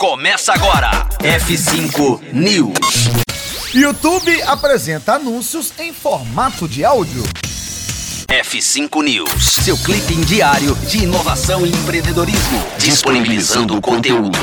Começa agora. F5 News. YouTube apresenta anúncios em formato de áudio. F5 News. Seu clipe diário de inovação e empreendedorismo. Disponibilizando o conteúdo.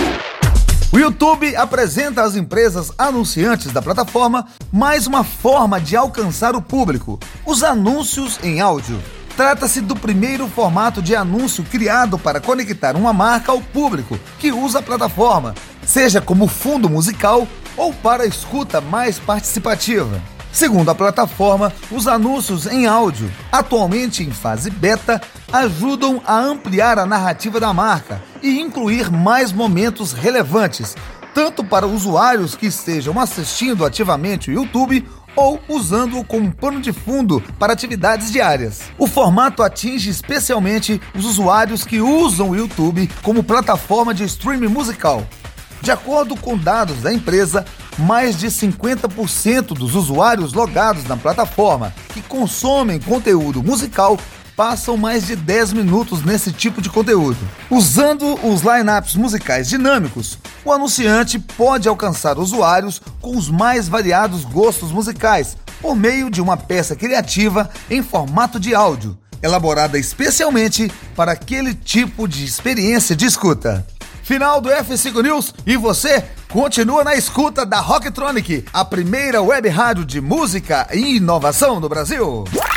O YouTube apresenta às empresas anunciantes da plataforma mais uma forma de alcançar o público: os anúncios em áudio. Trata-se do primeiro formato de anúncio criado para conectar uma marca ao público que usa a plataforma, seja como fundo musical ou para escuta mais participativa. Segundo a plataforma, os anúncios em áudio, atualmente em fase beta, ajudam a ampliar a narrativa da marca e incluir mais momentos relevantes, tanto para usuários que estejam assistindo ativamente o YouTube ou usando-o como pano de fundo para atividades diárias. O formato atinge especialmente os usuários que usam o YouTube como plataforma de streaming musical. De acordo com dados da empresa, mais de 50% dos usuários logados na plataforma que consomem conteúdo musical passam mais de 10 minutos nesse tipo de conteúdo. Usando os lineups musicais dinâmicos, o anunciante pode alcançar usuários com os mais variados gostos musicais por meio de uma peça criativa em formato de áudio, elaborada especialmente para aquele tipo de experiência de escuta. Final do F5 News e você continua na escuta da Rocktronic, a primeira web rádio de música e inovação do Brasil.